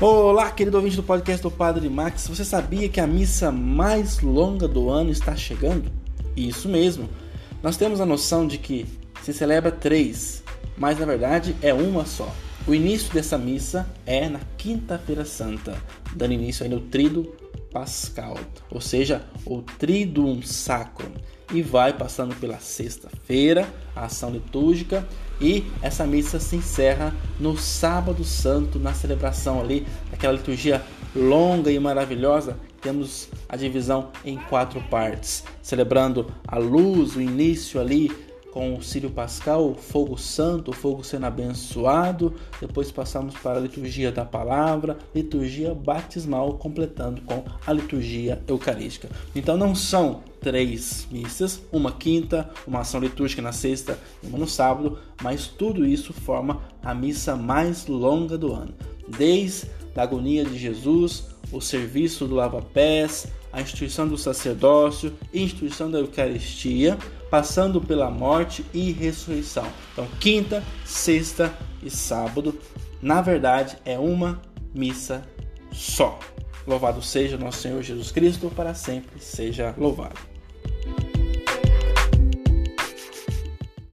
Olá, querido ouvinte do podcast do Padre Max. Você sabia que a missa mais longa do ano está chegando? Isso mesmo. Nós temos a noção de que se celebra três, mas na verdade é uma só. O início dessa missa é na Quinta-feira Santa, dando início aí no Trido Pascal, ou seja, o Triduum Sacrum, e vai passando pela sexta-feira, a ação litúrgica, e essa missa se encerra no Sábado Santo, na celebração ali daquela liturgia longa e maravilhosa. Temos a divisão em quatro partes, celebrando a luz, o início ali com o Sírio Pascal, o fogo santo, o fogo sendo abençoado. Depois passamos para a liturgia da palavra, liturgia batismal, completando com a liturgia eucarística. Então não são três missas, uma quinta, uma ação litúrgica na sexta e uma no sábado, mas tudo isso forma a missa mais longa do ano. Desde a agonia de Jesus, o serviço do lava-pés, a instituição do sacerdócio instituição da Eucaristia, passando pela morte e ressurreição. Então, quinta, sexta e sábado, na verdade, é uma missa só. Louvado seja nosso Senhor Jesus Cristo, para sempre seja louvado.